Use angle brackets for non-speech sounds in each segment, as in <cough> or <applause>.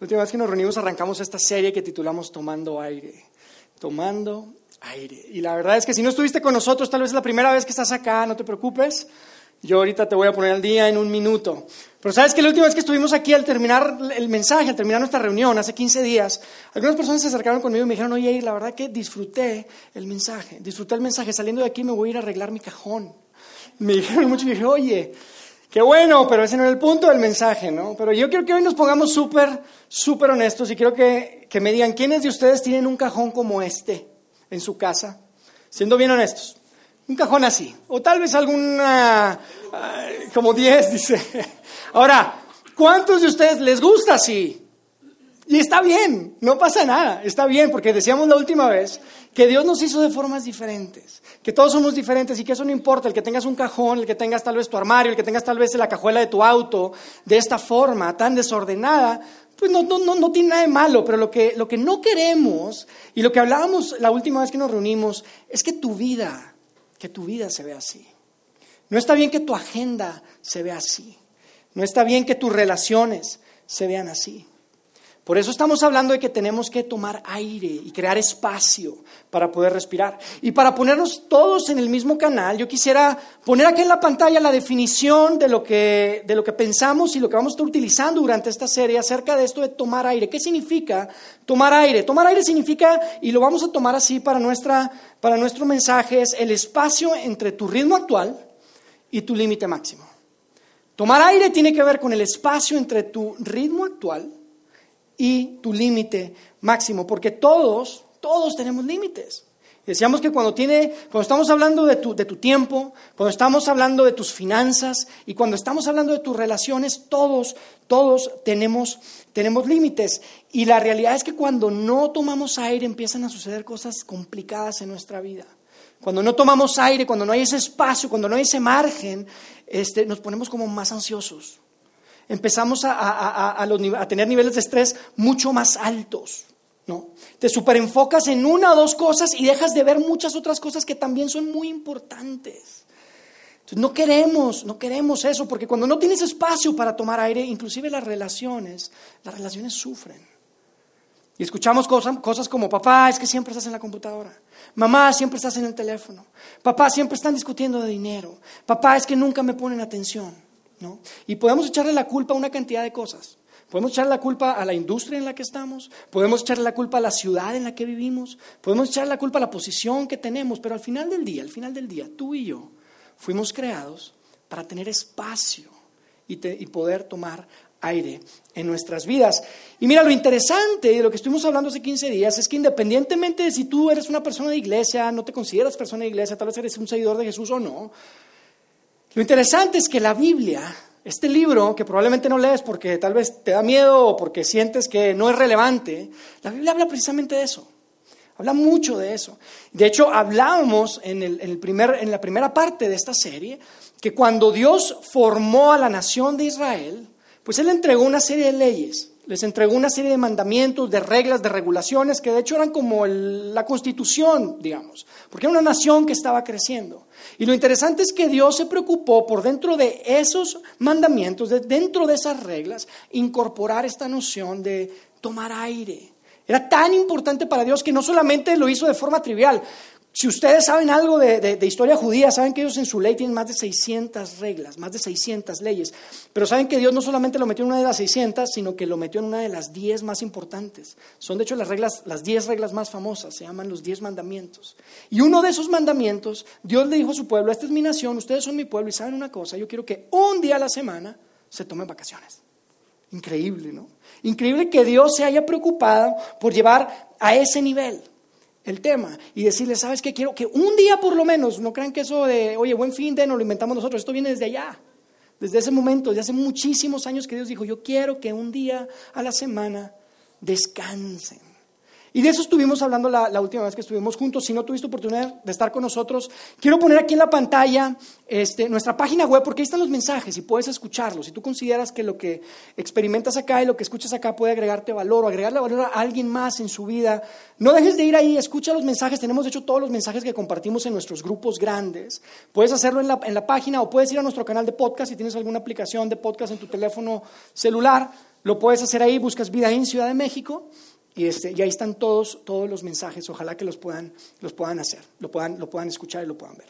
La última vez que nos reunimos arrancamos esta serie que titulamos Tomando aire. Tomando aire. Y la verdad es que si no estuviste con nosotros, tal vez es la primera vez que estás acá, no te preocupes. Yo ahorita te voy a poner al día en un minuto. Pero sabes que la última vez que estuvimos aquí al terminar el mensaje, al terminar nuestra reunión, hace 15 días, algunas personas se acercaron conmigo y me dijeron, oye, la verdad que disfruté el mensaje, disfruté el mensaje, saliendo de aquí me voy a ir a arreglar mi cajón. Me dijeron mucho y dije, oye, qué bueno, pero ese no era el punto del mensaje, ¿no? Pero yo quiero que hoy nos pongamos súper, súper honestos y quiero que, que me digan, ¿quiénes de ustedes tienen un cajón como este en su casa? Siendo bien honestos. Un cajón así. O tal vez alguna, como 10, <laughs> dice. Ahora, ¿cuántos de ustedes les gusta así? Y está bien, no pasa nada, está bien, porque decíamos la última vez que Dios nos hizo de formas diferentes, que todos somos diferentes y que eso no importa, el que tengas un cajón, el que tengas tal vez tu armario, el que tengas tal vez la cajuela de tu auto, de esta forma tan desordenada, pues no, no, no, no tiene nada de malo, pero lo que, lo que no queremos y lo que hablábamos la última vez que nos reunimos es que tu vida que tu vida se vea así. No está bien que tu agenda se vea así. No está bien que tus relaciones se vean así. Por eso estamos hablando de que tenemos que tomar aire y crear espacio para poder respirar. Y para ponernos todos en el mismo canal, yo quisiera poner aquí en la pantalla la definición de lo que, de lo que pensamos y lo que vamos a estar utilizando durante esta serie acerca de esto de tomar aire. ¿Qué significa tomar aire? Tomar aire significa, y lo vamos a tomar así para, nuestra, para nuestro mensaje, es el espacio entre tu ritmo actual y tu límite máximo. Tomar aire tiene que ver con el espacio entre tu ritmo actual y tu límite máximo, porque todos, todos tenemos límites. Decíamos que cuando, tiene, cuando estamos hablando de tu, de tu tiempo, cuando estamos hablando de tus finanzas y cuando estamos hablando de tus relaciones, todos, todos tenemos, tenemos límites. Y la realidad es que cuando no tomamos aire empiezan a suceder cosas complicadas en nuestra vida. Cuando no tomamos aire, cuando no hay ese espacio, cuando no hay ese margen, este, nos ponemos como más ansiosos empezamos a, tener niveles de estrés mucho más altos. ¿no? Te superenfocas en una o dos cosas y dejas de ver muchas otras cosas que también son muy importantes. No queremos, no queremos eso, porque cuando no tienes espacio para tomar aire, inclusive las relaciones, las relaciones sufren. Y escuchamos cosas, cosas como, papá, es que siempre estás en la computadora. Mamá, siempre estás en el teléfono. Papá, siempre están discutiendo de dinero. Papá, es que nunca me ponen atención. Y podemos echarle la culpa a una cantidad de cosas. Podemos echarle la culpa a la industria en la que estamos, podemos echarle la culpa a la ciudad en la que vivimos, podemos echarle la culpa a la posición que tenemos, pero al final del día, al final del día, tú y yo fuimos creados para tener espacio y, y poder tomar aire en nuestras vidas. Y mira, lo interesante de lo que estuvimos hablando hace 15 días es que independientemente de si tú eres una persona de iglesia, no te consideras persona de iglesia, tal vez eres un seguidor de Jesús o no, lo interesante es que la Biblia, este libro que probablemente no lees porque tal vez te da miedo o porque sientes que no es relevante, la Biblia habla precisamente de eso. Habla mucho de eso. De hecho, hablábamos en, el, primer, en la primera parte de esta serie que cuando Dios formó a la nación de Israel, pues Él entregó una serie de leyes les entregó una serie de mandamientos, de reglas, de regulaciones, que de hecho eran como la constitución, digamos, porque era una nación que estaba creciendo. Y lo interesante es que Dios se preocupó por dentro de esos mandamientos, de, dentro de esas reglas, incorporar esta noción de tomar aire. Era tan importante para Dios que no solamente lo hizo de forma trivial, si ustedes saben algo de, historia judía, saben que ellos en su ley tienen más de 600 reglas, más de 600 leyes. Pero saben que Dios no solamente lo metió en una de las 600, sino que lo metió en una de las 10 más importantes. Son de hecho las reglas, las 10 reglas más famosas, se llaman los 10 mandamientos. Y uno de esos mandamientos, Dios le dijo a su pueblo, esta es mi nación, ustedes son mi pueblo y saben una cosa, yo quiero que un día a la semana se tomen vacaciones. Increíble, ¿no? Increíble que Dios se haya preocupado por llevar a ese nivel el tema y decirle, ¿sabes qué? Quiero que un día por lo menos, no crean que eso de, oye, buen fin de, no lo inventamos nosotros, esto viene desde allá, desde ese momento, desde hace muchísimos años que Dios dijo, yo quiero que un día a la semana descansen. Y de eso estuvimos hablando la, última vez que estuvimos juntos. Si no tuviste oportunidad de estar con nosotros, quiero poner aquí en la pantalla este, nuestra página web porque ahí están los mensajes y puedes escucharlos. Si tú consideras que lo que experimentas acá y lo que escuchas acá puede agregarte valor o agregarle valor a alguien más en su vida, no dejes de ir ahí, escucha los mensajes. Tenemos de hecho todos los mensajes que compartimos en nuestros grupos grandes. Puedes hacerlo en la, en la página o puedes ir a nuestro canal de podcast si tienes alguna aplicación de podcast en tu teléfono celular lo puedes hacer ahí, buscas Vida en Ciudad de México y, este, y ahí están todos, todos los mensajes. Ojalá que los puedan, los puedan hacer, lo puedan, lo puedan escuchar y lo puedan ver.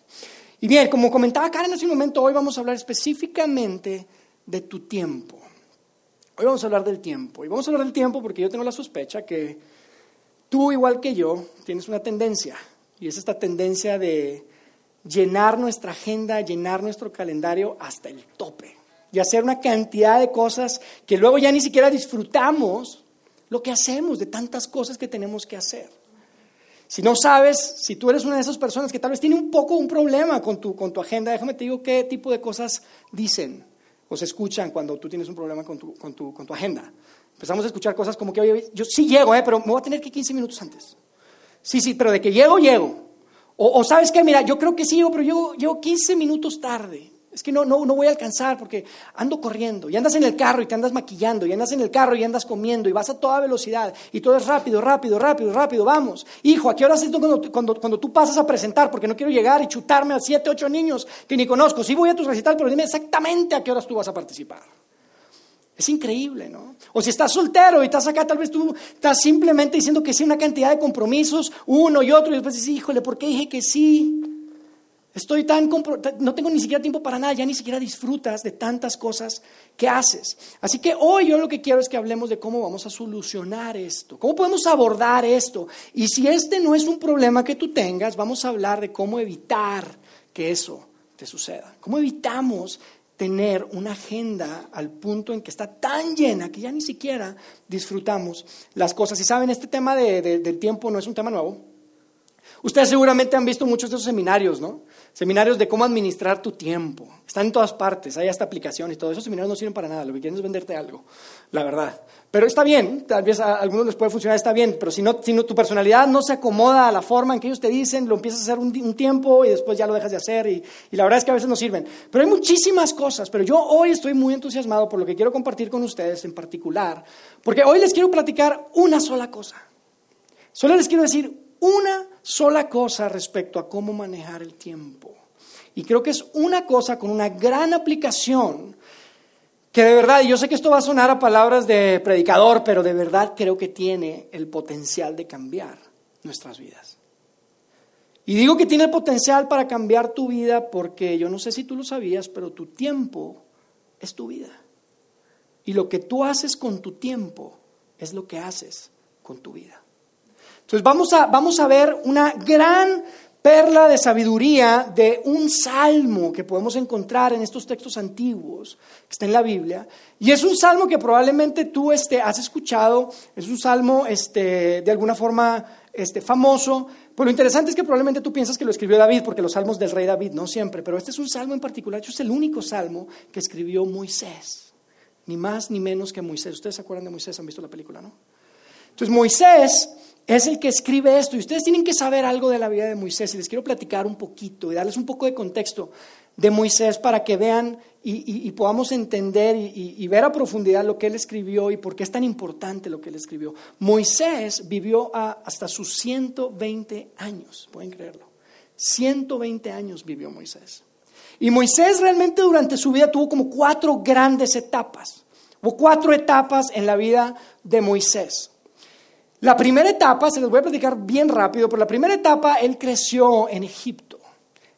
Y bien, como comentaba Karen hace un momento, hoy vamos a hablar específicamente de tu tiempo. Hoy vamos a hablar del tiempo. Y vamos a hablar del tiempo porque yo tengo la sospecha que tú, igual que yo, tienes una tendencia. Y es esta tendencia de llenar nuestra agenda, llenar nuestro calendario hasta el tope. Y hacer una cantidad de cosas que luego ya ni siquiera disfrutamos lo que hacemos, de tantas cosas que tenemos que hacer. Si no sabes, si tú eres una de esas personas que tal vez tiene un poco un problema con tu, con tu agenda, déjame te digo qué tipo de cosas dicen o se escuchan cuando tú tienes un problema con tu, con tu, con tu agenda. Empezamos a escuchar cosas como que, oye, yo sí llego, eh, pero me voy a tener que 15 minutos antes. Sí, sí, pero de que llego, llego. O, o sabes qué, mira, yo creo que sí llego, pero llego, llego 15 minutos tarde. Es que no, no, no voy a alcanzar porque ando corriendo y andas en el carro y te andas maquillando y andas en el carro y andas comiendo y vas a toda velocidad y todo es rápido, rápido, rápido, rápido, vamos. Hijo, ¿a qué hora es cuando, cuando, cuando tú pasas a presentar? Porque no quiero llegar y chutarme a siete, ocho niños que ni conozco. Sí voy a tu recital, pero dime exactamente a qué horas tú vas a participar. Es increíble, ¿no? O si estás soltero y estás acá, tal vez tú estás simplemente diciendo que sí una cantidad de compromisos, uno y otro, y después dices, híjole, ¿por qué dije que sí? Estoy tan no tengo ni siquiera tiempo para nada, ya ni siquiera disfrutas de tantas cosas que haces. Así que hoy yo lo que quiero es que hablemos de cómo vamos a solucionar esto, cómo podemos abordar esto. Y si este no es un problema que tú tengas, vamos a hablar de cómo evitar que eso te suceda. ¿Cómo evitamos tener una agenda al punto en que está tan llena que ya ni siquiera disfrutamos las cosas? Y saben, este tema del tiempo no es un tema nuevo. Ustedes seguramente han visto muchos de esos seminarios, ¿no? Seminarios de cómo administrar tu tiempo. Están en todas partes, hay hasta aplicaciones y todo. Esos seminarios no sirven para nada, lo que quieren es venderte algo, la verdad. Pero está bien, tal vez a algunos les puede funcionar, está bien, pero si, no, si tu personalidad no se acomoda a la forma en que ellos te dicen, lo empiezas a hacer un, tiempo y después ya lo dejas de hacer y, y, la verdad es que a veces no sirven. Pero hay muchísimas cosas, pero yo hoy estoy muy entusiasmado por lo que quiero compartir con ustedes en particular, porque hoy les quiero platicar una sola cosa. Solo les quiero decir una sola cosa respecto a cómo manejar el tiempo. Y creo que es una cosa con una gran aplicación que de verdad, y yo sé que esto va a sonar a palabras de predicador, pero de verdad creo que tiene el potencial de cambiar nuestras vidas. Y digo que tiene el potencial para cambiar tu vida porque yo no sé si tú lo sabías, pero tu tiempo es tu vida. Y lo que tú haces con tu tiempo es lo que haces con tu vida. Entonces vamos a, vamos a ver una gran perla de sabiduría de un salmo que podemos encontrar en estos textos antiguos que está en la Biblia. Y es un salmo que probablemente tú este, has escuchado, es un salmo este, de alguna forma este, famoso, pero lo interesante es que probablemente tú piensas que lo escribió David, porque los salmos del rey David, no siempre, pero este es un salmo en particular, este es el único salmo que escribió Moisés, ni más ni menos que Moisés. Ustedes se acuerdan de Moisés, han visto la película, ¿no? Entonces Moisés es el que escribe esto. Y ustedes tienen que saber algo de la vida de Moisés. Y les quiero platicar un poquito y darles un poco de contexto de Moisés para que vean y, podamos entender y, ver a profundidad lo que él escribió y por qué es tan importante lo que él escribió. Moisés vivió hasta sus 120 años, pueden creerlo. 120 años vivió Moisés. Y Moisés realmente durante su vida tuvo como cuatro grandes etapas. Hubo cuatro etapas en la vida de Moisés. La primera etapa, se les voy a platicar bien rápido, pero la primera etapa él creció en Egipto.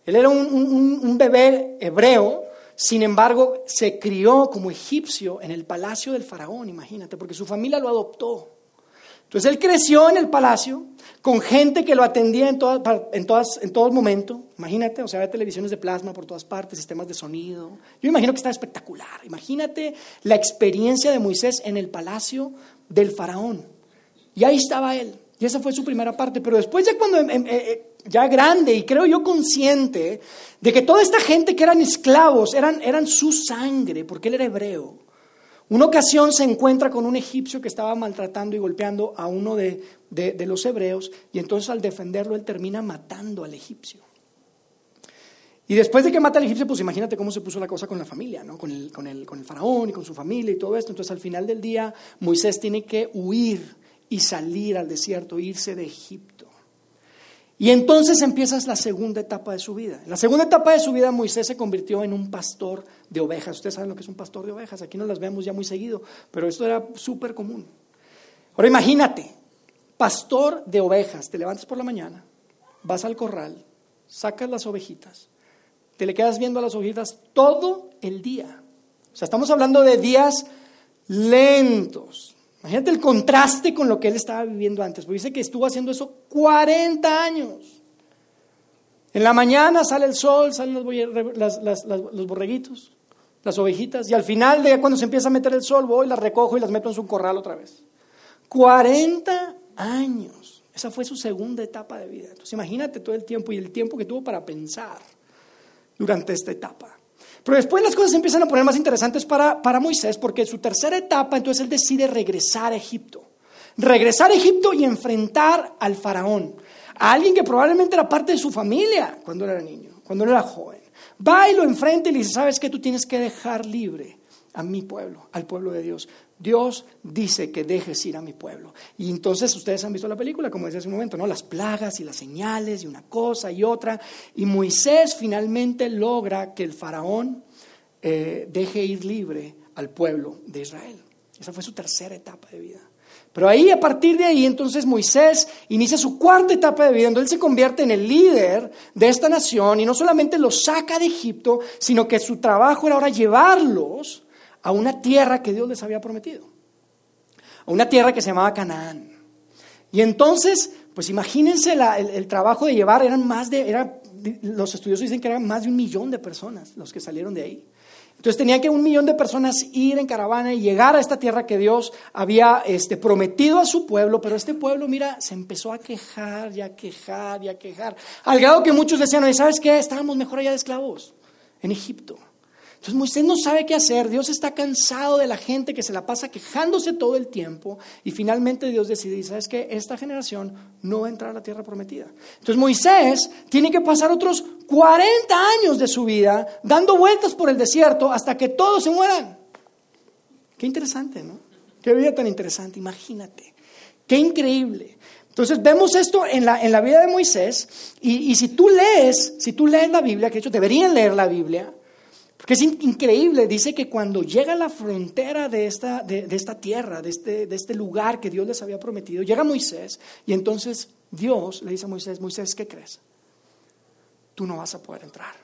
Él era un, bebé hebreo, sin embargo se crió como egipcio en el palacio del faraón, imagínate, porque su familia lo adoptó. Entonces él creció en el palacio con gente que lo atendía en, todas, en, todas, en todo momento. Imagínate, o sea, había televisiones de plasma por todas partes, sistemas de sonido. Yo imagino que estaba espectacular. Imagínate la experiencia de Moisés en el palacio del faraón. Y ahí estaba él. Y esa fue su primera parte. Pero después ya cuando, em, em, eh, eh, ya grande y creo yo consciente de que toda esta gente que eran esclavos eran, eran su sangre, porque él era hebreo. Una ocasión se encuentra con un egipcio que estaba maltratando y golpeando a uno de, de, los hebreos y entonces al defenderlo él termina matando al egipcio. Y después de que mata al egipcio, pues imagínate cómo se puso la cosa con la familia, ¿no? con, el, con, el, con el faraón y con su familia y todo esto. Entonces al final del día Moisés tiene que huir y salir al desierto, irse de Egipto. Y entonces empieza la segunda etapa de su vida. En la segunda etapa de su vida Moisés se convirtió en un pastor de ovejas. Ustedes saben lo que es un pastor de ovejas. Aquí no las vemos ya muy seguido, pero esto era súper común. Ahora imagínate, pastor de ovejas. Te levantas por la mañana, vas al corral, sacas las ovejitas, te le quedas viendo a las ovejitas todo el día. O sea, estamos hablando de días lentos, Imagínate el contraste con lo que él estaba viviendo antes. Porque dice que estuvo haciendo eso 40 años. En la mañana sale el sol, salen los borreguitos, las ovejitas, y al final de cuando se empieza a meter el sol, voy, las recojo y las meto en su corral otra vez. 40 años. Esa fue su segunda etapa de vida. Entonces imagínate todo el tiempo y el tiempo que tuvo para pensar durante esta etapa. Pero después las cosas se empiezan a poner más interesantes para, para Moisés, porque en su tercera etapa, entonces él decide regresar a Egipto. Regresar a Egipto y enfrentar al faraón, a alguien que probablemente era parte de su familia cuando era niño, cuando era joven. Va y lo enfrenta y le dice, ¿sabes qué? Tú tienes que dejar libre a mi pueblo, al pueblo de Dios. Dios dice que dejes ir a mi pueblo. Y entonces ustedes han visto la película, como decía hace un momento, ¿no? Las plagas y las señales y una cosa y otra. Y Moisés finalmente logra que el faraón eh, deje ir libre al pueblo de Israel. Esa fue su tercera etapa de vida. Pero ahí, a partir de ahí, entonces Moisés inicia su cuarta etapa de vida, donde él se convierte en el líder de esta nación y no solamente los saca de Egipto, sino que su trabajo era ahora llevarlos a una tierra que Dios les había prometido, a una tierra que se llamaba Canaán. Y entonces, pues imagínense el, trabajo de llevar, eran más de, los estudiosos dicen que eran más de un millón de personas los que salieron de ahí. Entonces tenía que un millón de personas ir en caravana y llegar a esta tierra que Dios había este, prometido a su pueblo, pero este pueblo, mira, se empezó a quejar y a quejar y a quejar, al grado que muchos decían, ¿sabes qué? Estábamos mejor allá de esclavos, en Egipto. Entonces Moisés no sabe qué hacer, Dios está cansado de la gente que se la pasa quejándose todo el tiempo y finalmente Dios decide, ¿sabes qué? Esta generación no va a entrar a la tierra prometida. Entonces Moisés tiene que pasar otros 40 años de su vida dando vueltas por el desierto hasta que todos se mueran. Qué interesante, ¿no? Qué vida tan interesante, imagínate. Qué increíble. Entonces vemos esto en la, en la vida de Moisés y, y si tú lees, si tú lees la Biblia, que de hecho deberían leer la Biblia, porque es increíble, dice que cuando llega a la frontera de esta, de, esta tierra, de este, de este lugar que Dios les había prometido, llega Moisés y entonces Dios le dice a Moisés, Moisés, ¿qué crees? Tú no vas a poder entrar.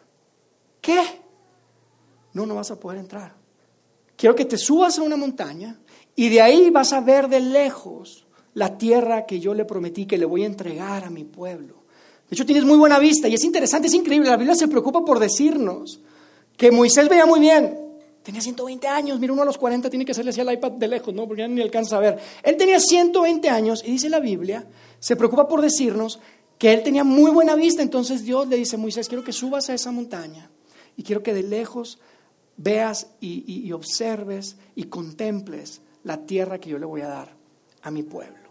¿Qué? No, no vas a poder entrar. Quiero que te subas a una montaña y de ahí vas a ver de lejos la tierra que yo le prometí que le voy a entregar a mi pueblo. De hecho, tienes muy buena vista y es interesante, es increíble. La Biblia se preocupa por decirnos que Moisés veía muy bien. Tenía 120 años, mira, uno a los 40 tiene que hacerle así al iPad de lejos, ¿no? Porque ya ni alcanza a ver. Él tenía 120 años y dice la Biblia, se preocupa por decirnos que él tenía muy buena vista, entonces Dios le dice, Moisés, quiero que subas a esa montaña y quiero que de lejos veas y, observes y contemples la tierra que yo le voy a dar a mi pueblo.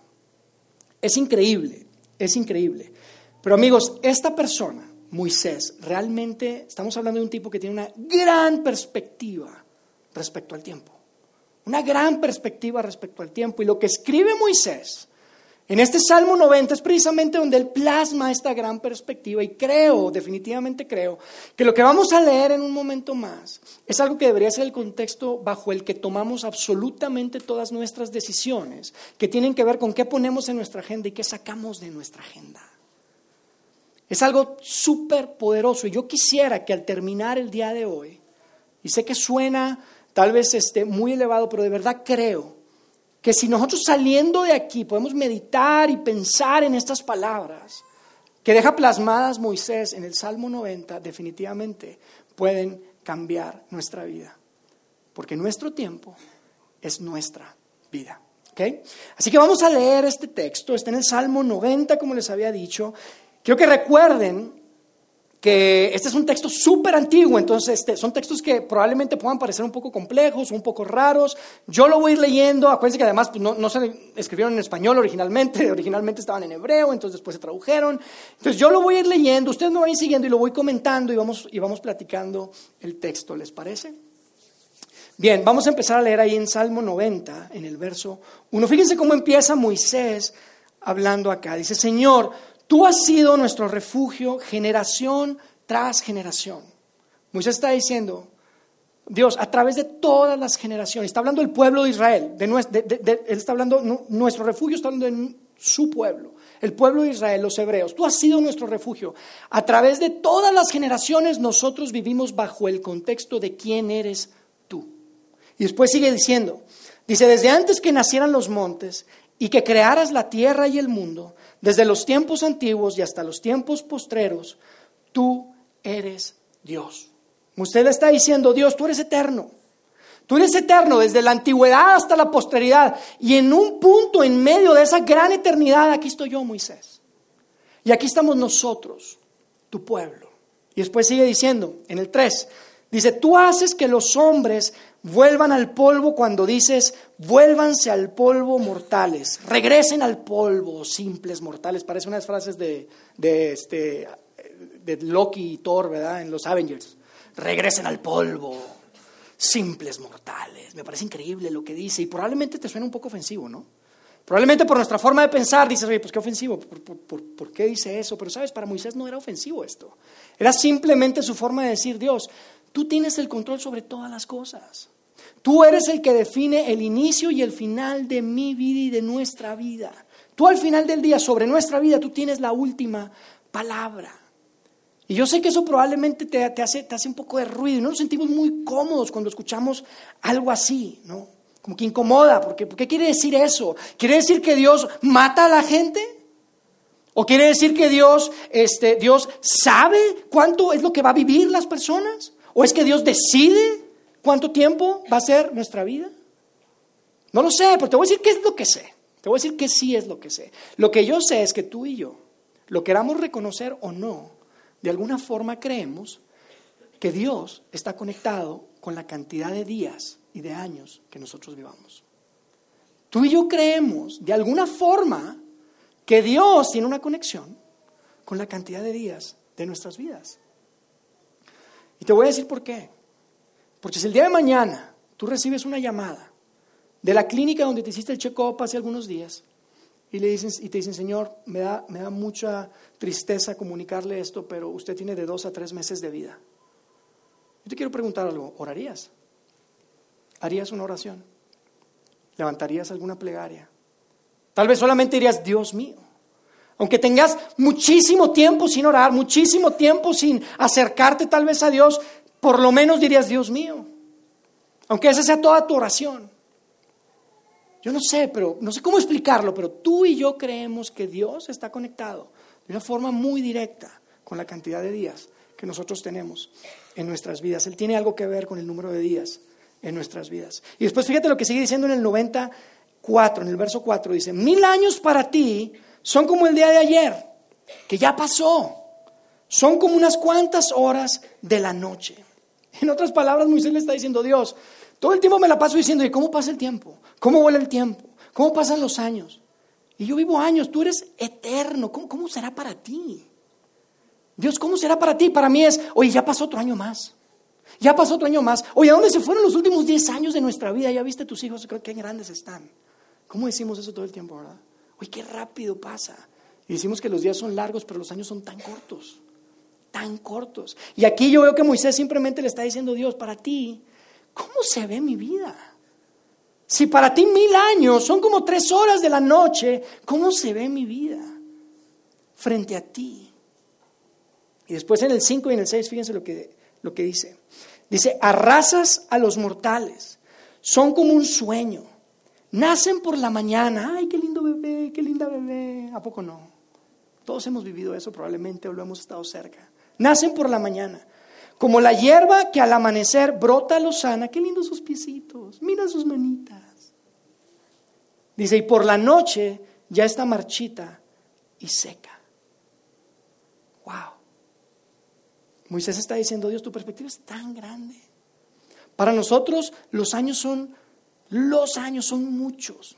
Es increíble, es increíble. Pero amigos, esta persona Moisés, realmente estamos hablando de un tipo que tiene una gran perspectiva respecto al tiempo. Una gran perspectiva respecto al tiempo. Y lo que escribe Moisés en este Salmo 90 es precisamente donde él plasma esta gran perspectiva. Y creo, definitivamente creo, que lo que vamos a leer en un momento más es algo que debería ser el contexto bajo el que tomamos absolutamente todas nuestras decisiones, que tienen que ver con qué ponemos en nuestra agenda y qué sacamos de nuestra agenda. Es algo súper poderoso y yo quisiera que al terminar el día de hoy, y sé que suena tal vez esté muy elevado, pero de verdad creo que si nosotros saliendo de aquí podemos meditar y pensar en estas palabras que deja plasmadas Moisés en el Salmo 90, definitivamente pueden cambiar nuestra vida. Porque nuestro tiempo es nuestra vida. Así que vamos a leer este texto, está en el Salmo 90, como les había dicho, Quiero que recuerden que este es un texto súper antiguo, entonces este, son textos que probablemente puedan parecer un poco complejos, un poco raros. Yo lo voy a ir leyendo, acuérdense que además pues, no, se escribieron en español originalmente, <laughs> originalmente estaban en hebreo, entonces después se tradujeron. Entonces yo lo voy a ir leyendo, ustedes me van a ir siguiendo y lo voy comentando y vamos, y vamos platicando el texto, ¿les parece? Bien, vamos a empezar a leer ahí en Salmo 90, en el verso 1. Fíjense cómo empieza Moisés hablando acá. Dice, Señor, Tú has sido nuestro refugio generación tras generación. Moisés está diciendo, Dios, a través de todas las generaciones, está hablando del pueblo de Israel, de, él está hablando, nuestro refugio está hablando de su pueblo, el pueblo de Israel, los hebreos. Tú has sido nuestro refugio. A través de todas las generaciones nosotros vivimos bajo el contexto de quién eres tú. Y después sigue diciendo, dice, desde antes que nacieran los montes y que crearas la tierra y el mundo, desde los tiempos antiguos y hasta los tiempos postreros, tú eres Dios. Usted le está diciendo, Dios, tú eres eterno. Tú eres eterno desde la antigüedad hasta la posteridad. Y en un punto en medio de esa gran eternidad, aquí estoy yo, Moisés. Y aquí estamos nosotros, tu pueblo. Y después sigue diciendo, en el 3, dice, tú haces que los hombres vuelvan al polvo cuando dices, vuélvanse al polvo mortales, regresen al polvo, simples mortales. Parece unas frases de, de, este, de Loki y Thor, ¿verdad? En los Avengers. Regresen al polvo, simples mortales. Me parece increíble lo que dice y probablemente te suena un poco ofensivo, ¿no? Probablemente por nuestra forma de pensar dices, oye, pues qué ofensivo, ¿Por, por, qué dice eso? Pero sabes, para Moisés no era ofensivo esto. Era simplemente su forma de decir, Dios, tú tienes el control sobre todas las cosas. Tú eres el que define el inicio y el final de mi vida y de nuestra vida. Tú al final del día, sobre nuestra vida, tú tienes la última palabra. Y yo sé que eso probablemente te, hace, te hace un poco de ruido y no nos sentimos muy cómodos cuando escuchamos algo así, ¿no? Como que incomoda, porque ¿qué quiere decir eso? ¿Quiere decir que Dios mata a la gente? ¿O quiere decir que Dios, este, Dios sabe cuánto es lo que va a vivir las personas? ¿O es que Dios decide ¿Cuánto tiempo va a ser nuestra vida? No lo sé, pero te voy a decir qué es lo que sé. Te voy a decir que sí es lo que sé. Lo que yo sé es que tú y yo, lo queramos reconocer o no, de alguna forma creemos que Dios está conectado con la cantidad de días y de años que nosotros vivamos. Tú y yo creemos de alguna forma que Dios tiene una conexión con la cantidad de días de nuestras vidas. Y te voy a decir por qué. Porque si el día de mañana tú recibes una llamada de la clínica donde te hiciste el check-up hace algunos días y, le dicen, y te dicen, Señor, me da, me da mucha tristeza comunicarle esto, pero usted tiene de dos a tres meses de vida. Yo te quiero preguntar algo, ¿orarías? ¿Harías una oración? ¿Levantarías alguna plegaria? Tal vez solamente dirías, Dios mío. Aunque tengas muchísimo tiempo sin orar, muchísimo tiempo sin acercarte tal vez a Dios, por lo menos dirías, Dios mío, aunque esa sea toda tu oración. Yo no sé, pero no sé cómo explicarlo, pero tú y yo creemos que Dios está conectado de una forma muy directa con la cantidad de días que nosotros tenemos en nuestras vidas. Él tiene algo que ver con el número de días en nuestras vidas. Y después fíjate lo que sigue diciendo en el 94, en el verso 4, dice, mil años para ti son como el día de ayer, que ya pasó, son como unas cuantas horas de la noche. En otras palabras, Moisés le está diciendo, Dios, todo el tiempo me la paso diciendo, ¿y cómo pasa el tiempo? ¿Cómo vuela el tiempo? ¿Cómo pasan los años? Y yo vivo años, tú eres eterno, ¿cómo, será para ti? Dios, ¿cómo será para ti? Para mí es, oye, ya pasó otro año más. Ya pasó otro año más. Oye, ¿a dónde se fueron los últimos 10 años de nuestra vida? Ya viste tus hijos, creo que grandes están. ¿Cómo decimos eso todo el tiempo, verdad? Oye, qué rápido pasa. Y decimos que los días son largos, pero los años son tan cortos tan cortos. Y aquí yo veo que Moisés simplemente le está diciendo, Dios, para ti, ¿cómo se ve mi vida? Si para ti mil años son como tres horas de la noche, ¿cómo se ve mi vida frente a ti? Y después en el 5 y en el 6, fíjense lo que, lo que dice. Dice, arrasas a los mortales, son como un sueño, nacen por la mañana, ay, qué lindo bebé, qué linda bebé, ¿a poco no? Todos hemos vivido eso probablemente o lo hemos estado cerca. Nacen por la mañana. Como la hierba que al amanecer brota lozana. Qué lindos sus piecitos. Mira sus manitas. Dice, y por la noche ya está marchita y seca. Wow. Moisés está diciendo, Dios, tu perspectiva es tan grande. Para nosotros los años son, los años son muchos.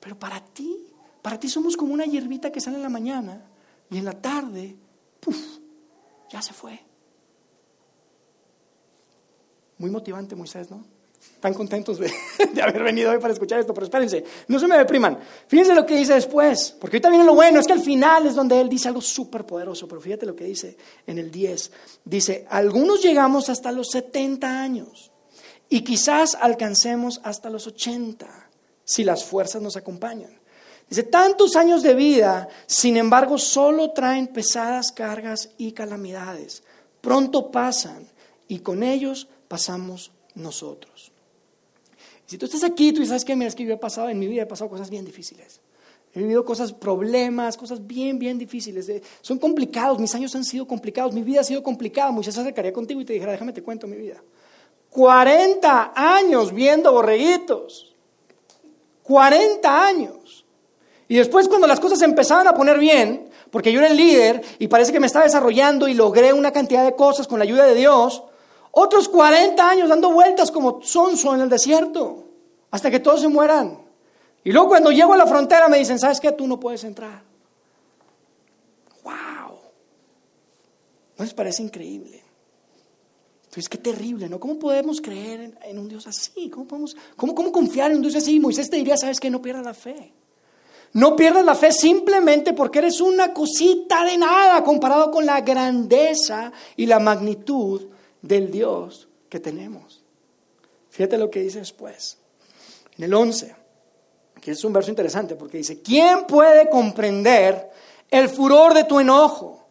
Pero para ti, para ti somos como una hierbita que sale en la mañana y en la tarde, ¡puf! Ya se fue. Muy motivante Moisés, ¿no? Están contentos <laughs> de, haber venido hoy para escuchar esto, pero espérense, no se me depriman. Fíjense lo que dice después, porque ahorita viene lo bueno, es que al final es donde él dice algo súper poderoso, pero fíjate lo que dice en el 10. Dice, algunos llegamos hasta los 70 años y quizás alcancemos hasta los 80 si las fuerzas nos acompañan. Dice, tantos años de vida, sin embargo, solo traen pesadas cargas y calamidades. Pronto pasan y con ellos pasamos nosotros. Si tú estás aquí, tú ¿sabes qué? Mira, es que yo he pasado, en mi vida he pasado cosas bien difíciles. He vivido cosas, problemas, cosas bien, bien difíciles. son complicados, mis años han sido complicados, mi vida ha sido complicada. Moisés se acercaría contigo y te dijera, déjame te cuento mi vida. 40 años viendo borreguitos. 40 años. Y después cuando las cosas empezaban a poner bien, porque yo era el líder y parece que me estaba desarrollando y logré una cantidad de cosas con la ayuda de Dios, otros 40 años dando vueltas como sonso en el desierto, hasta que todos se mueran. Y luego cuando llego a la frontera me dicen, ¿sabes qué? Tú no puedes entrar. ¡Wow! ¿No les parece increíble? Entonces, qué terrible, ¿no? ¿Cómo podemos creer en, un Dios así? ¿Cómo, podemos, cómo, ¿Cómo confiar en un Dios así? Moisés te diría, ¿sabes qué? No pierdas la fe. No pierdas la fe simplemente porque eres una cosita de nada comparado con la grandeza y la magnitud del Dios que tenemos. Fíjate lo que dice después. En el 11, que es un verso interesante porque dice, ¿quién puede comprender el furor de tu enojo?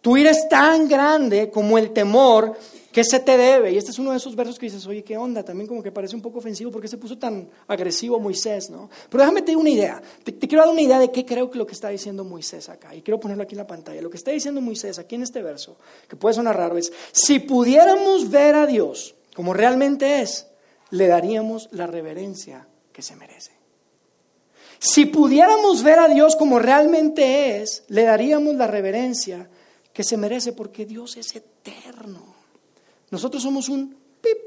Tu ira es tan grande como el temor que se te debe. Y este es uno de esos versos que dices, oye, ¿qué onda? También como que parece un poco ofensivo porque se puso tan agresivo Moisés, ¿no? Pero déjame te una idea. Te, quiero dar una idea de qué creo que lo que está diciendo Moisés acá. Y quiero ponerlo aquí en la pantalla. Lo que está diciendo Moisés aquí en este verso, que puede sonar raro, es, si pudiéramos ver a Dios como realmente es, le daríamos la reverencia que se merece. Si pudiéramos ver a Dios como realmente es, le daríamos la reverencia que se merece porque Dios es eterno. Nosotros somos un pip.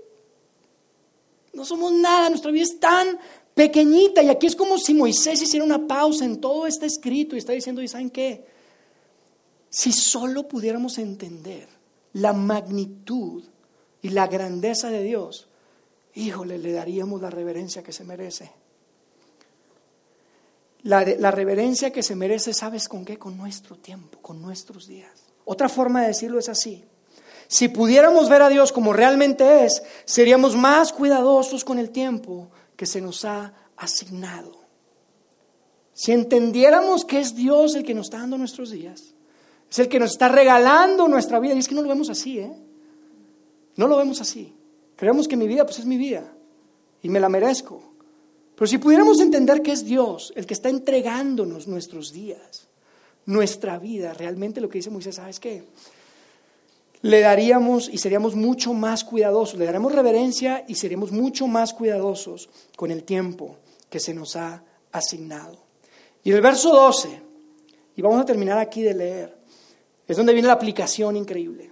No somos nada, nuestra vida es tan pequeñita. Y aquí es como si Moisés hiciera una pausa en todo este escrito y está diciendo, ¿y saben qué? Si solo pudiéramos entender la magnitud y la grandeza de Dios, híjole, le daríamos la reverencia que se merece. La, reverencia que se merece, ¿sabes con qué? Con nuestro tiempo, con nuestros días. Otra forma de decirlo es así. Si pudiéramos ver a Dios como realmente es, seríamos más cuidadosos con el tiempo que se nos ha asignado. Si entendiéramos que es Dios el que nos está dando nuestros días, es el que nos está regalando nuestra vida, y es que no lo vemos así, ¿eh? No lo vemos así. Creemos que mi vida pues es mi vida y me la merezco. Pero si pudiéramos entender que es Dios el que está entregándonos nuestros días, nuestra vida, realmente lo que dice Moisés, ¿sabes qué? Le daríamos y seríamos mucho más cuidadosos, le daremos reverencia y seríamos mucho más cuidadosos con el tiempo que se nos ha asignado. Y el verso 12, y vamos a terminar aquí de leer, es donde viene la aplicación increíble.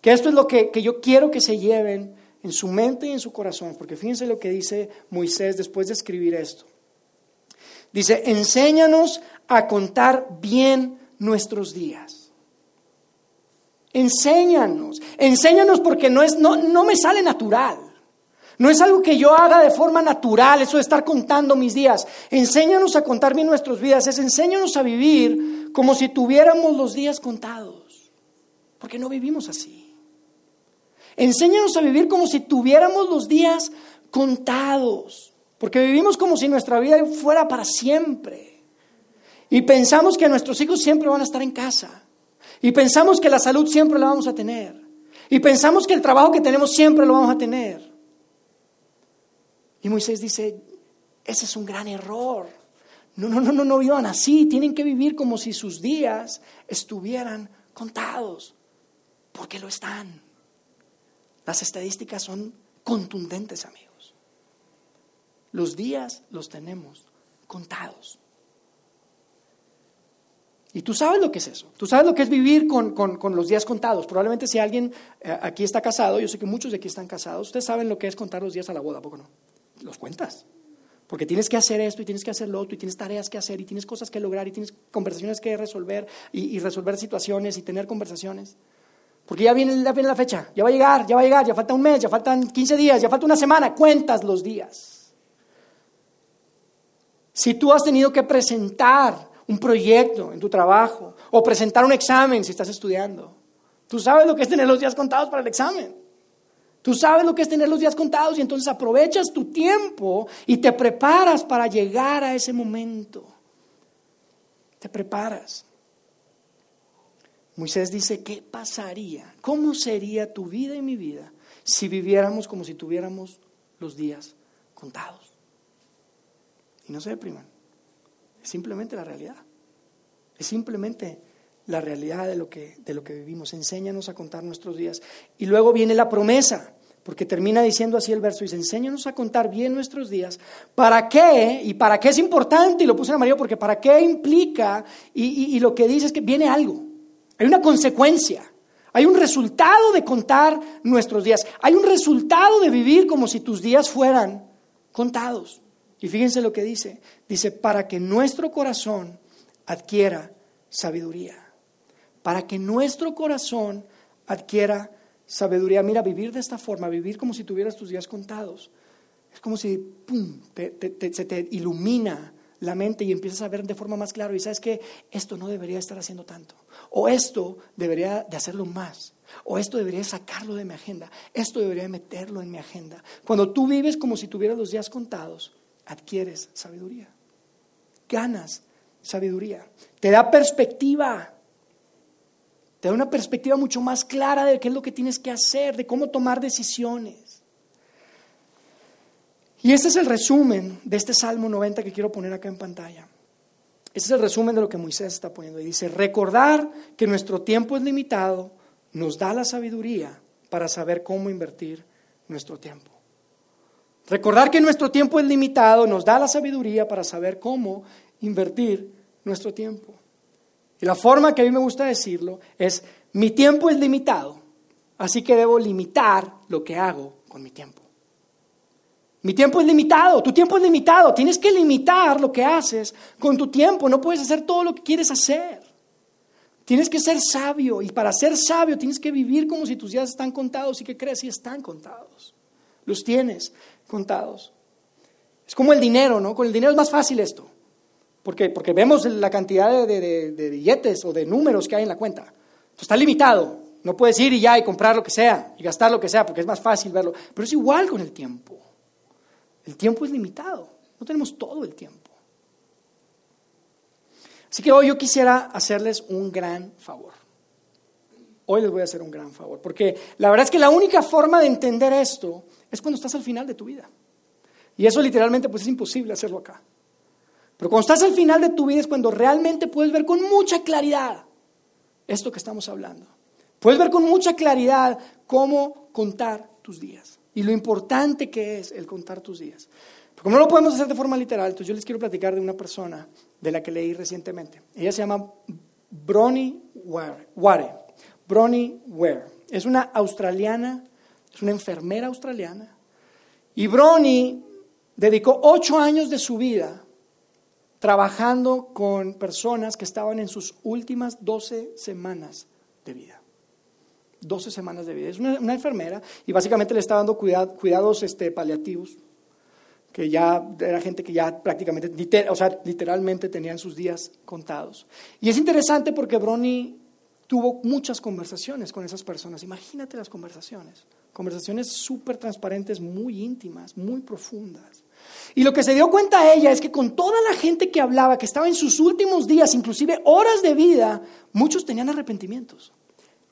Que esto es lo que, que yo quiero que se lleven en su mente y en su corazón, porque fíjense lo que dice Moisés después de escribir esto. Dice, enséñanos a contar bien nuestros días Enséñanos, enséñanos porque no, es, no, no me sale natural. No es algo que yo haga de forma natural, eso de estar contando mis días. Enséñanos a contar bien nuestros días, es enséñanos a vivir como si tuviéramos los días contados, porque no vivimos así. Enséñanos a vivir como si tuviéramos los días contados, porque vivimos como si nuestra vida fuera para siempre. Y pensamos que nuestros hijos siempre van a estar en casa. Y pensamos que la salud siempre la vamos a tener. Y pensamos que el trabajo que tenemos siempre lo vamos a tener. Y Moisés dice, ese es un gran error. No, no, no, no, no vivan así. Tienen que vivir como si sus días estuvieran contados. Porque lo están. Las estadísticas son contundentes, amigos. Los días los tenemos contados. Y tú sabes lo que es eso. Tú sabes lo que es vivir con, los días contados. Probablemente si alguien eh, aquí está casado, yo sé que muchos de aquí están casados, ustedes saben lo que es contar los días a la boda, ¿poco no? Los cuentas. Porque tienes que hacer esto y tienes que hacer lo otro y tienes tareas que hacer y tienes cosas que lograr y tienes conversaciones que resolver y, y resolver situaciones y tener conversaciones. Porque ya viene, ya viene la fecha, ya va a llegar, ya va a llegar, ya falta un mes, ya faltan 15 días, ya falta una semana, cuentas los días. Si tú has tenido que presentar un proyecto en tu trabajo o presentar un examen si estás estudiando, tú sabes lo que es tener los días contados para el examen. Tú sabes lo que es tener los días contados y entonces aprovechas tu tiempo y te preparas para llegar a ese momento. Te preparas. Moisés dice, ¿qué pasaría? ¿Cómo sería tu vida y mi vida si viviéramos como si tuviéramos los días contados? Y no se depriman, es simplemente la realidad. Es simplemente la realidad de lo que, de lo que vivimos. Enséñanos a contar nuestros días. Y luego viene la promesa, porque termina diciendo así el verso, dice, enséñanos a contar bien nuestros días. ¿Para qué? Y para qué es importante, y lo puse en amarillo porque para qué implica, y, y lo que dice es que viene algo, hay una consecuencia. Hay un resultado de contar nuestros días. Hay un resultado de vivir como si tus días fueran contados. Y fíjense lo que dice. Dice, para que nuestro corazón adquiera sabiduría para que nuestro corazón adquiera sabiduría. Mira, vivir de esta forma, vivir como si tuvieras tus días contados, es como si, se te ilumina la mente y empiezas a ver de forma más clara y sabes que esto no debería estar haciendo tanto, o esto debería de hacerlo más, o esto debería sacarlo de mi agenda, esto debería meterlo en mi agenda. Cuando tú vives como si tuvieras los días contados, adquieres sabiduría, ganas sabiduría, te da perspectiva. Te da una perspectiva mucho más clara de qué es lo que tienes que hacer, de cómo tomar decisiones. Y este es el resumen de este Salmo 90 que quiero poner acá en pantalla. Este es el resumen de lo que Moisés está poniendo. Y dice, recordar que nuestro tiempo es limitado nos da la sabiduría para saber cómo invertir nuestro tiempo. Recordar que nuestro tiempo es limitado nos da la sabiduría para saber cómo invertir nuestro tiempo. Y la forma que a mí me gusta decirlo es, mi tiempo es limitado, así que debo limitar lo que hago con mi tiempo. Mi tiempo es limitado, tu tiempo es limitado, tienes que limitar lo que haces con tu tiempo, no puedes hacer todo lo que quieres hacer. Tienes que ser sabio y para ser sabio tienes que vivir como si tus días están contados y que crees si están contados. Los tienes contados. Es como el dinero, ¿no? Con el dinero es más fácil esto. Porque, porque vemos la cantidad de, billetes o de números que hay en la cuenta. está limitado. No puedes ir y ya y comprar lo que sea y gastar lo que sea porque es más fácil verlo. Pero es igual con el tiempo. El tiempo es limitado. No tenemos todo el tiempo. Así que hoy yo quisiera hacerles un gran favor. Hoy les voy a hacer un gran favor. Porque la verdad es que la única forma de entender esto es cuando estás al final de tu vida. Y eso literalmente pues es imposible hacerlo acá. Pero cuando estás al final de tu vida es cuando realmente puedes ver con mucha claridad esto que estamos hablando. Puedes ver con mucha claridad cómo contar tus días y lo importante que es el contar tus días. Pero como no lo podemos hacer de forma literal, entonces yo les quiero platicar de una persona de la que leí recientemente. Ella se llama Bronnie Ware. Bronnie Ware. Es una australiana, es una enfermera australiana. Y Bronnie dedicó ocho años de su vida trabajando con personas que estaban en sus últimas 12 semanas de vida. 12 semanas de vida. Es una, enfermera y básicamente le estaba dando cuidados este, paliativos, que ya era gente que ya prácticamente, o sea, literalmente tenían sus días contados. Y es interesante porque Bronnie tuvo muchas conversaciones con esas personas. Imagínate las conversaciones. Conversaciones súper transparentes, muy íntimas, muy profundas. Y lo que se dio cuenta ella es que con toda la gente que hablaba, que estaba en sus últimos días, inclusive horas de vida, muchos tenían arrepentimientos,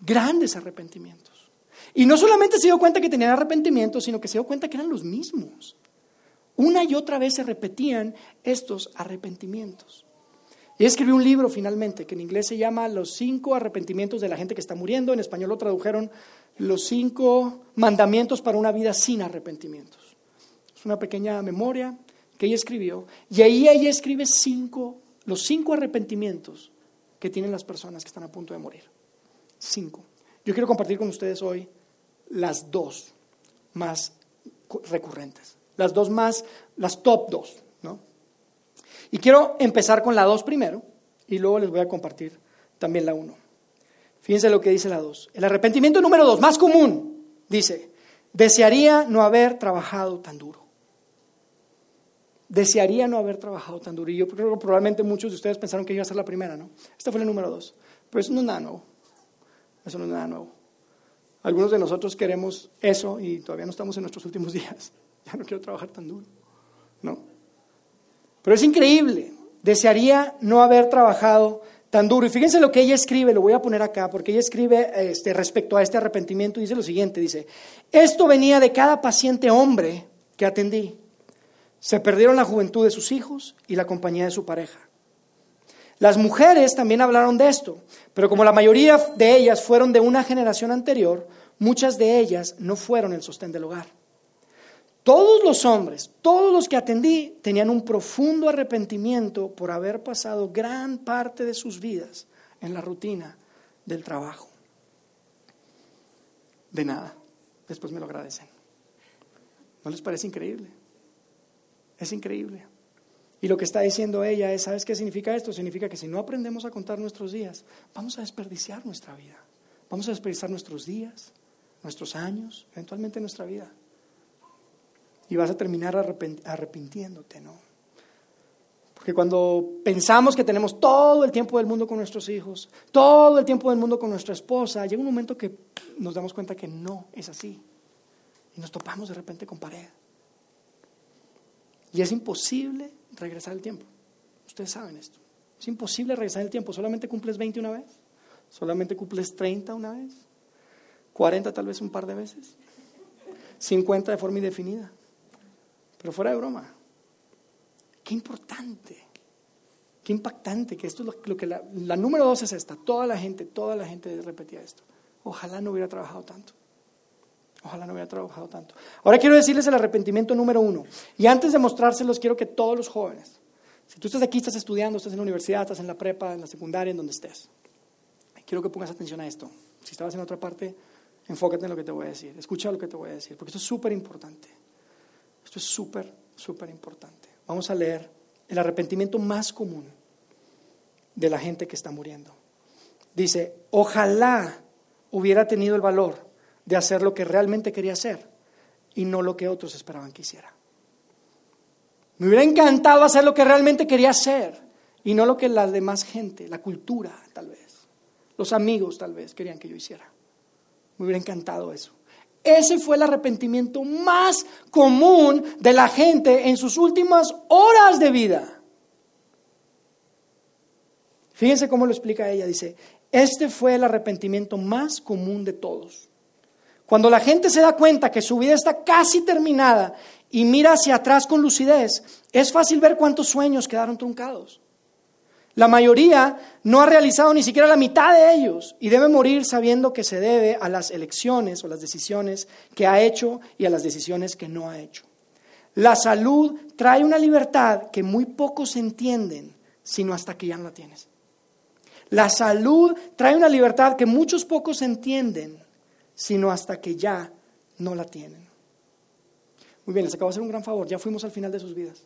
grandes arrepentimientos. Y no solamente se dio cuenta que tenían arrepentimientos, sino que se dio cuenta que eran los mismos. Una y otra vez se repetían estos arrepentimientos. Y escribió un libro finalmente, que en inglés se llama Los cinco arrepentimientos de la gente que está muriendo, en español lo tradujeron Los cinco mandamientos para una vida sin arrepentimientos una pequeña memoria que ella escribió. Y ahí ella escribe cinco, los cinco arrepentimientos que tienen las personas que están a punto de morir. Cinco. Yo quiero compartir con ustedes hoy las dos más recurrentes, las dos más, las top dos. Y quiero empezar con la dos primero y luego les voy a compartir también la uno. Fíjense lo que dice la 2. El arrepentimiento número 2, más común, dice, desearía no haber trabajado tan duro. Desearía no haber trabajado tan duro. Y yo creo que probablemente muchos de ustedes pensaron que iba a ser la primera, ¿no? Esta fue la número 2. Pero eso no es nada nuevo. Eso no es nada nuevo. Algunos de nosotros queremos eso y todavía no estamos en nuestros últimos <laughs> días. Ya no quiero trabajar tan duro. ¿No? Pero es increíble. Desearía no haber trabajado tan duro. Y fíjense lo que ella escribe, lo voy a poner acá, porque ella escribe este, respecto a este arrepentimiento, dice lo siguiente, dice, esto venía de cada paciente hombre que atendí. Se perdieron la juventud de sus hijos y la compañía de su pareja. Las mujeres también hablaron de esto, pero como la mayoría de ellas fueron de una generación anterior, muchas de ellas no fueron el sostén del hogar. Todos los hombres, todos los que atendí, tenían un profundo arrepentimiento por haber pasado gran parte de sus vidas en la rutina del trabajo. De nada, después me lo agradecen. ¿No les parece increíble? Es increíble. Y lo que está diciendo ella es, ¿sabes qué significa esto? Significa que si no aprendemos a contar nuestros días, vamos a desperdiciar nuestra vida. Vamos a desperdiciar nuestros días, nuestros años, eventualmente nuestra vida y vas a terminar arrepintiéndote, ¿no? Porque cuando pensamos que tenemos todo el tiempo del mundo con nuestros hijos, todo el tiempo del mundo con nuestra esposa, llega un momento que nos damos cuenta que no es así. Y nos topamos de repente con pared. Y es imposible regresar el tiempo. Ustedes saben esto. Es imposible regresar el tiempo. Solamente cumples 20 una vez. Solamente cumples 30 una vez. 40 tal vez un par de veces. 50 de forma indefinida. Pero fuera de broma, qué importante, qué impactante, que esto es lo, que la, la, número dos es esta, toda la gente, toda la gente repetía esto. Ojalá no hubiera trabajado tanto. Ojalá no hubiera trabajado tanto. Ahora quiero decirles el arrepentimiento número uno. Y antes de mostrárselos, quiero que todos los jóvenes, si tú estás aquí, estás estudiando, estás en la universidad, estás en la prepa, en la secundaria, en donde estés, quiero que pongas atención a esto. Si estabas en otra parte, enfócate en lo que te voy a decir. Escucha lo que te voy a decir, porque esto es súper importante. Esto es súper, súper importante. Vamos a leer el arrepentimiento más común de la gente que está muriendo. Dice, ojalá hubiera tenido el valor de hacer lo que realmente quería hacer y no lo que otros esperaban que hiciera. Me hubiera encantado hacer lo que realmente quería hacer y no lo que la demás gente, la cultura tal vez, los amigos tal vez querían que yo hiciera. Me hubiera encantado eso. Ese fue el arrepentimiento más común de la gente en sus últimas horas de vida. Fíjense cómo lo explica ella. Dice, este fue el arrepentimiento más común de todos. Cuando la gente se da cuenta que su vida está casi terminada y mira hacia atrás con lucidez, es fácil ver cuántos sueños quedaron truncados. La mayoría no ha realizado ni siquiera la mitad de ellos y debe morir sabiendo que se debe a las elecciones o las decisiones que ha hecho y a las decisiones que no ha hecho. La salud trae una libertad que muy pocos entienden, sino hasta que ya no la tienes. La salud trae una libertad que muchos pocos entienden, sino hasta que ya no la tienen. Muy bien, les acabo de hacer un gran favor, ya fuimos al final de sus vidas.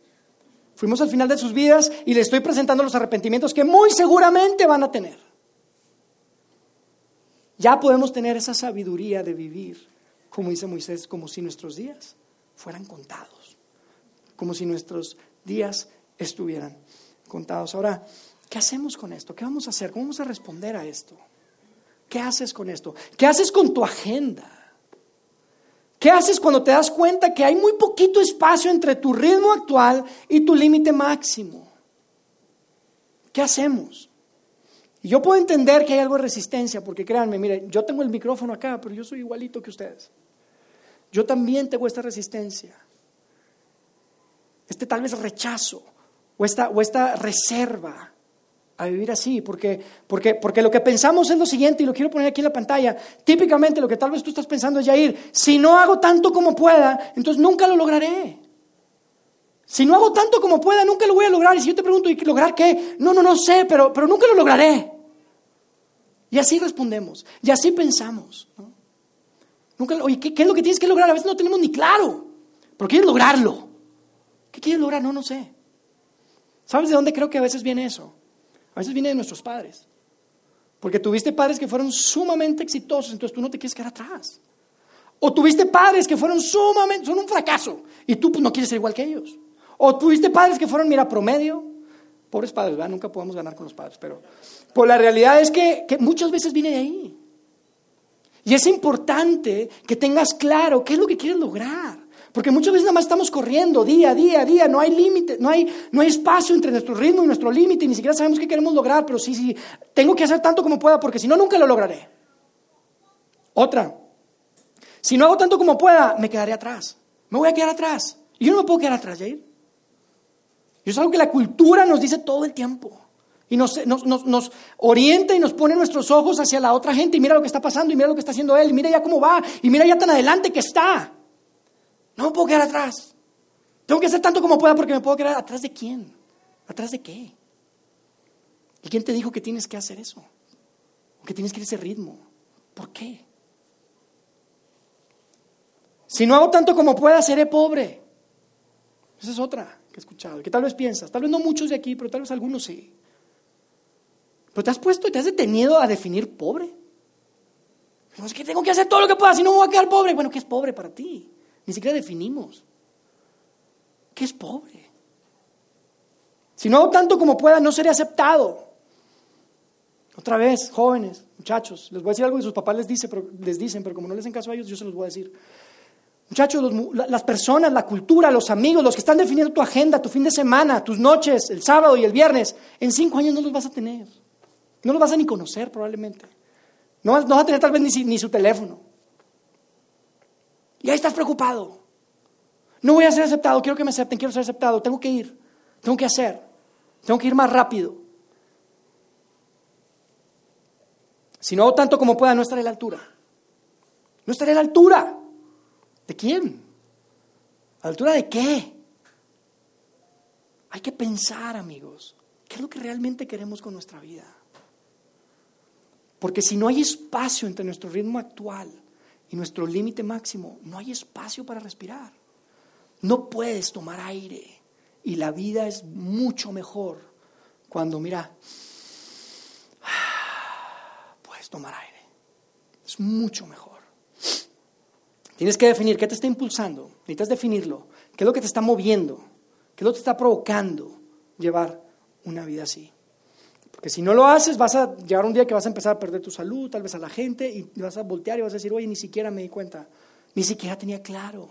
Fuimos al final de sus vidas y le estoy presentando los arrepentimientos que muy seguramente van a tener. Ya podemos tener esa sabiduría de vivir, como dice Moisés, como si nuestros días fueran contados, como si nuestros días estuvieran contados. Ahora, ¿qué hacemos con esto? ¿Qué vamos a hacer? ¿Cómo vamos a responder a esto? ¿Qué haces con esto? ¿Qué haces con tu agenda? ¿Qué haces cuando te das cuenta que hay muy poquito espacio entre tu ritmo actual y tu límite máximo? ¿Qué hacemos? Y yo puedo entender que hay algo de resistencia, porque créanme, mire, yo tengo el micrófono acá, pero yo soy igualito que ustedes. Yo también tengo esta resistencia, este tal vez rechazo o esta, o esta reserva a vivir así, porque, porque, porque lo que pensamos es lo siguiente, y lo quiero poner aquí en la pantalla, típicamente lo que tal vez tú estás pensando es, ir si no hago tanto como pueda, entonces nunca lo lograré. Si no hago tanto como pueda, nunca lo voy a lograr. Y si yo te pregunto, ¿y lograr qué? No, no, no sé, pero, pero nunca lo lograré. Y así respondemos, y así pensamos. Nunca, oye, ¿qué, ¿qué, es lo que tienes que lograr? A veces no tenemos ni claro, pero quieres lograrlo. ¿Qué quieres lograr? No, no sé. ¿Sabes de dónde creo que a veces viene eso? A veces viene de nuestros padres. Porque tuviste padres que fueron sumamente exitosos, entonces tú no te quieres quedar atrás. O tuviste padres que fueron sumamente, son un fracaso, y tú pues, no quieres ser igual que ellos. O tuviste padres que fueron, mira, promedio. Pobres padres. Nunca podemos ganar con los padres, pero pues la realidad es que, que muchas veces viene de ahí. Y es importante que tengas claro qué es lo que quieres lograr. Porque muchas veces nada más estamos corriendo día a día, día, no hay límite, no hay, no hay espacio entre nuestro ritmo y nuestro límite, ni siquiera sabemos qué queremos lograr, pero sí, sí, tengo que hacer tanto como pueda, porque si no, nunca lo lograré. Otra, si no hago tanto como pueda, me quedaré atrás. Me voy a quedar atrás. Y yo no me puedo quedar atrás, Jair. Y es algo que la cultura nos dice todo el tiempo. Y nos, nos, orienta y nos pone nuestros ojos hacia la otra gente y mira lo que está pasando y mira lo que está haciendo él y mira ya cómo va y mira ya tan adelante que está. No me puedo quedar atrás. Tengo que hacer tanto como pueda porque me puedo quedar atrás de quién. ¿Atrás de qué? ¿Y quién te dijo que tienes que hacer eso? que tienes que ir a ese ritmo. ¿Por qué? Si no hago tanto como pueda, seré pobre. Esa es otra que he escuchado, que tal vez piensas, tal vez no muchos de aquí, pero tal vez algunos sí. Pero te has puesto, te has detenido a definir pobre. es que tengo que hacer todo lo que pueda, si no me voy a quedar pobre. Bueno, ¿qué es pobre para ti? Ni siquiera definimos. ¿Qué es pobre? Si no hago tanto como pueda, no seré aceptado. Otra vez, jóvenes, muchachos, les voy a decir algo que sus papás les, dice, pero, les dicen, pero como no les hacen caso a ellos, yo se los voy a decir. Muchachos, las personas, la cultura, los amigos, los que están definiendo tu agenda, tu fin de semana, tus noches, el sábado y el viernes, en cinco años no los vas a tener. No los vas a ni conocer probablemente. No, vas a tener tal vez ni, ni su teléfono. Y ahí estás preocupado. No voy a ser aceptado, quiero que me acepten, quiero ser aceptado, tengo que ir, tengo que hacer, tengo que ir más rápido. Si no hago tanto como pueda, no estaré a la altura. No estaré a la altura. ¿De quién? ¿A la altura de qué? Hay que pensar, amigos, ¿qué es lo que realmente queremos con nuestra vida? Porque si no hay espacio entre nuestro ritmo actual y nuestro límite máximo, no hay espacio para respirar. No puedes tomar aire y la vida es mucho mejor cuando, mira, <sighs> puedes tomar aire. Es mucho mejor. Tienes que definir qué te está impulsando, necesitas definirlo, qué es lo que te está moviendo, qué es lo que te está provocando llevar una vida así. Porque si no lo haces, vas a llegar un día que vas a empezar a perder tu salud, tal vez a la gente, y vas a voltear y vas a decir, oye, ni siquiera me di cuenta, ni siquiera tenía claro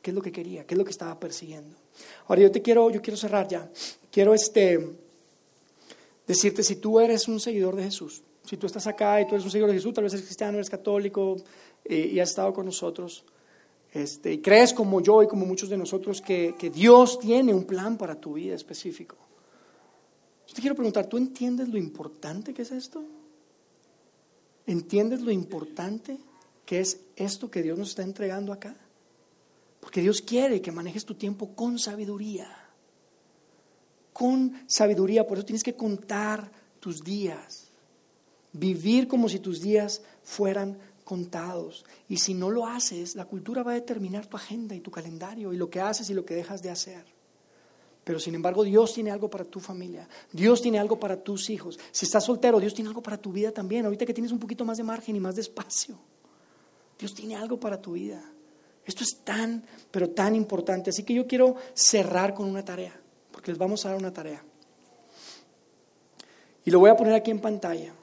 qué es lo que quería, qué es lo que estaba persiguiendo. Ahora yo te quiero, yo quiero cerrar ya. Quiero este, decirte, si tú eres un seguidor de Jesús, si tú estás acá y tú eres un seguidor de Jesús, tal vez eres cristiano, eres católico eh, y has estado con nosotros, este, y crees como yo y como muchos de nosotros que, que Dios tiene un plan para tu vida específico. Yo te quiero preguntar, ¿tú entiendes lo importante que es esto? ¿Entiendes lo importante que es esto que Dios nos está entregando acá? Porque Dios quiere que manejes tu tiempo con sabiduría. Con sabiduría, por eso tienes que contar tus días. Vivir como si tus días fueran contados. Y si no lo haces, la cultura va a determinar tu agenda y tu calendario y lo que haces y lo que dejas de hacer. Pero sin embargo, Dios tiene algo para tu familia. Dios tiene algo para tus hijos. Si estás soltero, Dios tiene algo para tu vida también. Ahorita que tienes un poquito más de margen y más de espacio. Dios tiene algo para tu vida. Esto es tan, pero tan importante. Así que yo quiero cerrar con una tarea, porque les vamos a dar una tarea. Y lo voy a poner aquí en pantalla.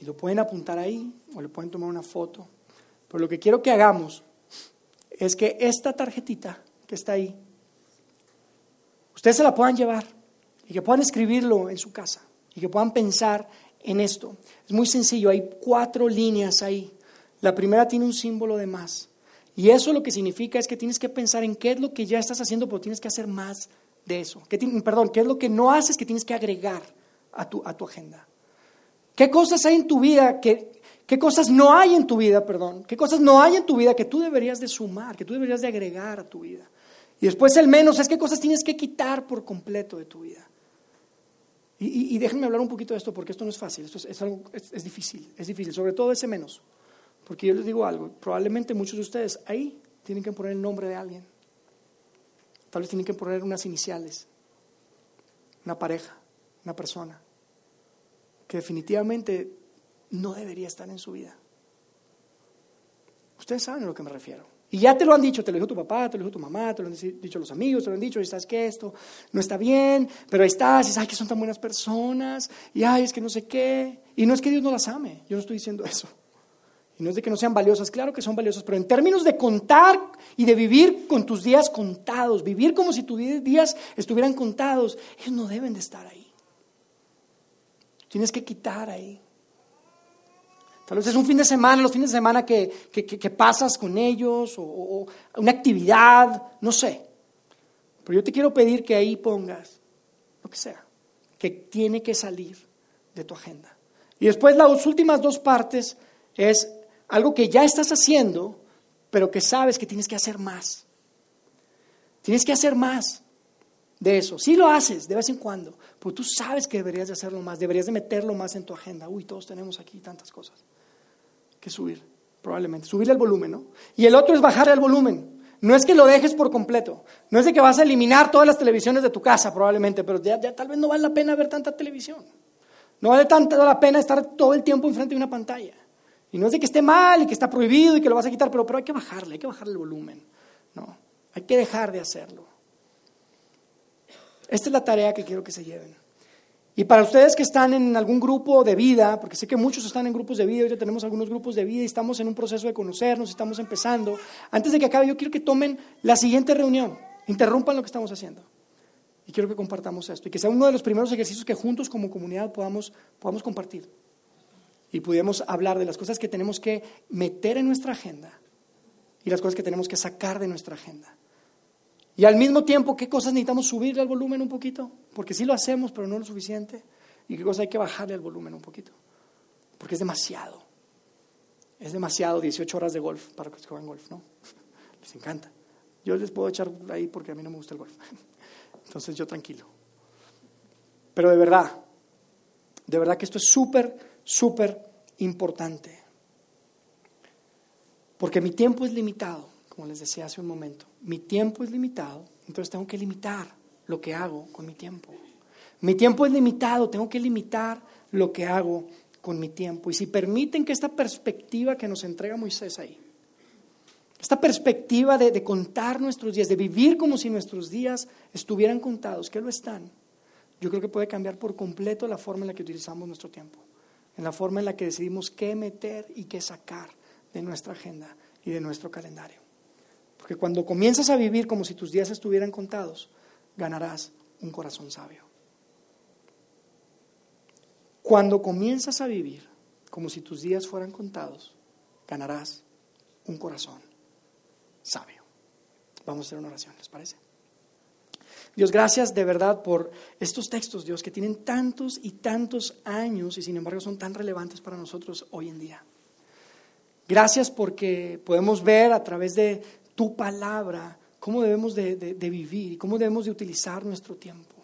Y lo pueden apuntar ahí o le pueden tomar una foto. Pero lo que quiero que hagamos es que esta tarjetita que está ahí, ustedes se la puedan llevar y que puedan escribirlo en su casa y que puedan pensar en esto. Es muy sencillo, hay cuatro líneas ahí. La primera tiene un símbolo de más. Y eso lo que significa es que tienes que pensar en qué es lo que ya estás haciendo, pero tienes que hacer más de eso. perdón, qué es lo que no haces que tienes que agregar a tu, a tu agenda. ¿Qué cosas hay en tu vida que, qué cosas no hay en tu vida, perdón? ¿Qué cosas no hay en tu vida que tú deberías de sumar, que tú deberías de agregar a tu vida? Y después el menos es qué cosas tienes que quitar por completo de tu vida. Y, déjenme hablar un poquito de esto porque esto no es fácil, es, es, difícil, es difícil, sobre todo ese menos. Porque yo les digo algo, probablemente muchos de ustedes ahí tienen que poner el nombre de alguien. Tal vez tienen que poner unas iniciales, una pareja, una persona, que definitivamente no debería estar en su vida. Ustedes saben a lo que me refiero. Y ya te lo han dicho, te lo dijo tu papá, te lo dijo tu mamá, te lo han dicho los amigos, te lo han dicho, y sabes que esto no está bien, pero ahí estás, y dices, que son tan buenas personas, y ay, es que no sé qué. Y no es que Dios no las ame, yo no estoy diciendo eso. Y no es de que no sean valiosas, claro que son valiosas, pero en términos de contar y de vivir con tus días contados, vivir como si tus días estuvieran contados, ellos no deben de estar ahí. Tienes que quitar ahí. Tal vez es un fin de semana, los fines de semana que, pasas con ellos, o, una actividad, no sé. Pero yo te quiero pedir que ahí pongas lo que sea, que tiene que salir de tu agenda. Y después las últimas dos partes es algo que ya estás haciendo, pero que sabes que tienes que hacer más. Tienes que hacer más de eso. Sí lo haces de vez en cuando, pero tú sabes que deberías de hacerlo más, deberías de meterlo más en tu agenda. Uy, todos tenemos aquí tantas cosas que subir, probablemente. Subir el volumen, ¿no? Y el otro es bajar el volumen. No es que lo dejes por completo. No es de que vas a eliminar todas las televisiones de tu casa, probablemente, pero ya, tal vez no vale la pena ver tanta televisión. No vale tanto la pena estar todo el tiempo enfrente de una pantalla. Y no es de que esté mal y que está prohibido y que lo vas a quitar, pero, pero hay que bajarle, hay que bajarle el volumen. No, hay que dejar de hacerlo. Esta es la tarea que quiero que se lleven. Y para ustedes que están en algún grupo de vida, porque sé que muchos están en grupos de vida, ya tenemos algunos grupos de vida y estamos en un proceso de conocernos, estamos empezando, antes de que acabe yo quiero que tomen la siguiente reunión, interrumpan lo que estamos haciendo. Y quiero que compartamos esto y que sea uno de los primeros ejercicios que juntos como comunidad podamos, podamos compartir. Y pudiéramos hablar de las cosas que tenemos que meter en nuestra agenda y las cosas que tenemos que sacar de nuestra agenda. Y al mismo tiempo, ¿qué cosas necesitamos subirle al volumen un poquito? Porque sí lo hacemos, pero no lo suficiente. ¿Y qué cosas hay que bajarle al volumen un poquito? Porque es demasiado. Es demasiado 18 horas de golf para que juegan golf, ¿no? <laughs> Les encanta. Yo les puedo echar ahí porque a mí no me gusta el golf. <laughs> Entonces yo tranquilo. Pero de verdad, de verdad que esto es súper, súper importante. Porque mi tiempo es limitado como les decía hace un momento, mi tiempo es limitado, entonces tengo que limitar lo que hago con mi tiempo. Mi tiempo es limitado, tengo que limitar lo que hago con mi tiempo. Y si permiten que esta perspectiva que nos entrega Moisés ahí, esta perspectiva de, de, contar nuestros días, de vivir como si nuestros días estuvieran contados, que lo están, yo creo que puede cambiar por completo la forma en la que utilizamos nuestro tiempo, en la forma en la que decidimos qué meter y qué sacar de nuestra agenda y de nuestro calendario. Porque cuando comienzas a vivir como si tus días estuvieran contados, ganarás un corazón sabio. Cuando comienzas a vivir como si tus días fueran contados, ganarás un corazón sabio. Vamos a hacer una oración, ¿les parece? Dios, gracias de verdad por estos textos, Dios, que tienen tantos y tantos años y sin embargo son tan relevantes para nosotros hoy en día. Gracias porque podemos ver a través de tu palabra, cómo debemos de, vivir y cómo debemos de utilizar nuestro tiempo.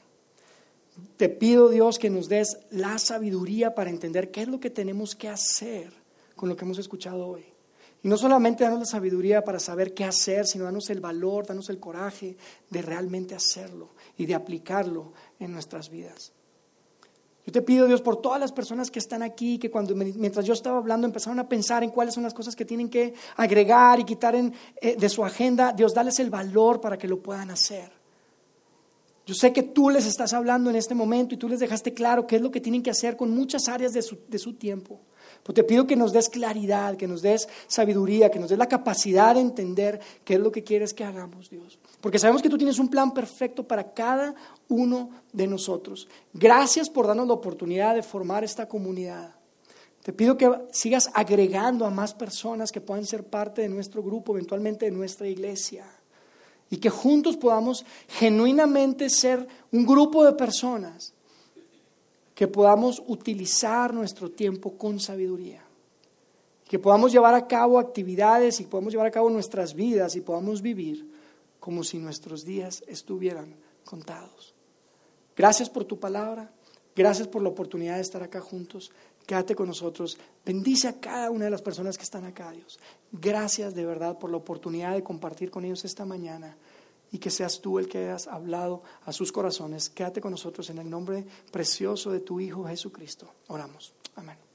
Te pido, Dios, que nos des la sabiduría para entender qué es lo que tenemos que hacer con lo que hemos escuchado hoy. Y no solamente danos la sabiduría para saber qué hacer, sino danos el valor, danos el coraje de realmente hacerlo y de aplicarlo en nuestras vidas. Yo te pido, Dios, por todas las personas que están aquí, que cuando mientras yo estaba hablando empezaron a pensar en cuáles son las cosas que tienen que agregar y quitar eh, de su agenda, Dios, dales el valor para que lo puedan hacer. Yo sé que tú les estás hablando en este momento y tú les dejaste claro qué es lo que tienen que hacer con muchas áreas de su, de su tiempo. Pero te pido que nos des claridad, que nos des sabiduría, que nos des la capacidad de entender qué es lo que quieres que hagamos, Dios. Porque sabemos que tú tienes un plan perfecto para cada uno de nosotros. Gracias por darnos la oportunidad de formar esta comunidad. Te pido que sigas agregando a más personas que puedan ser parte de nuestro grupo, eventualmente de nuestra iglesia. Y que juntos podamos genuinamente ser un grupo de personas que podamos utilizar nuestro tiempo con sabiduría, que podamos llevar a cabo actividades y podamos llevar a cabo nuestras vidas y podamos vivir como si nuestros días estuvieran contados. Gracias por tu palabra, gracias por la oportunidad de estar acá juntos. Quédate con nosotros. Bendice a cada una de las personas que están acá, Dios. Gracias de verdad por la oportunidad de compartir con ellos esta mañana y que seas tú el que hayas hablado a sus corazones. Quédate con nosotros en el nombre precioso de tu Hijo Jesucristo. Oramos. Amén.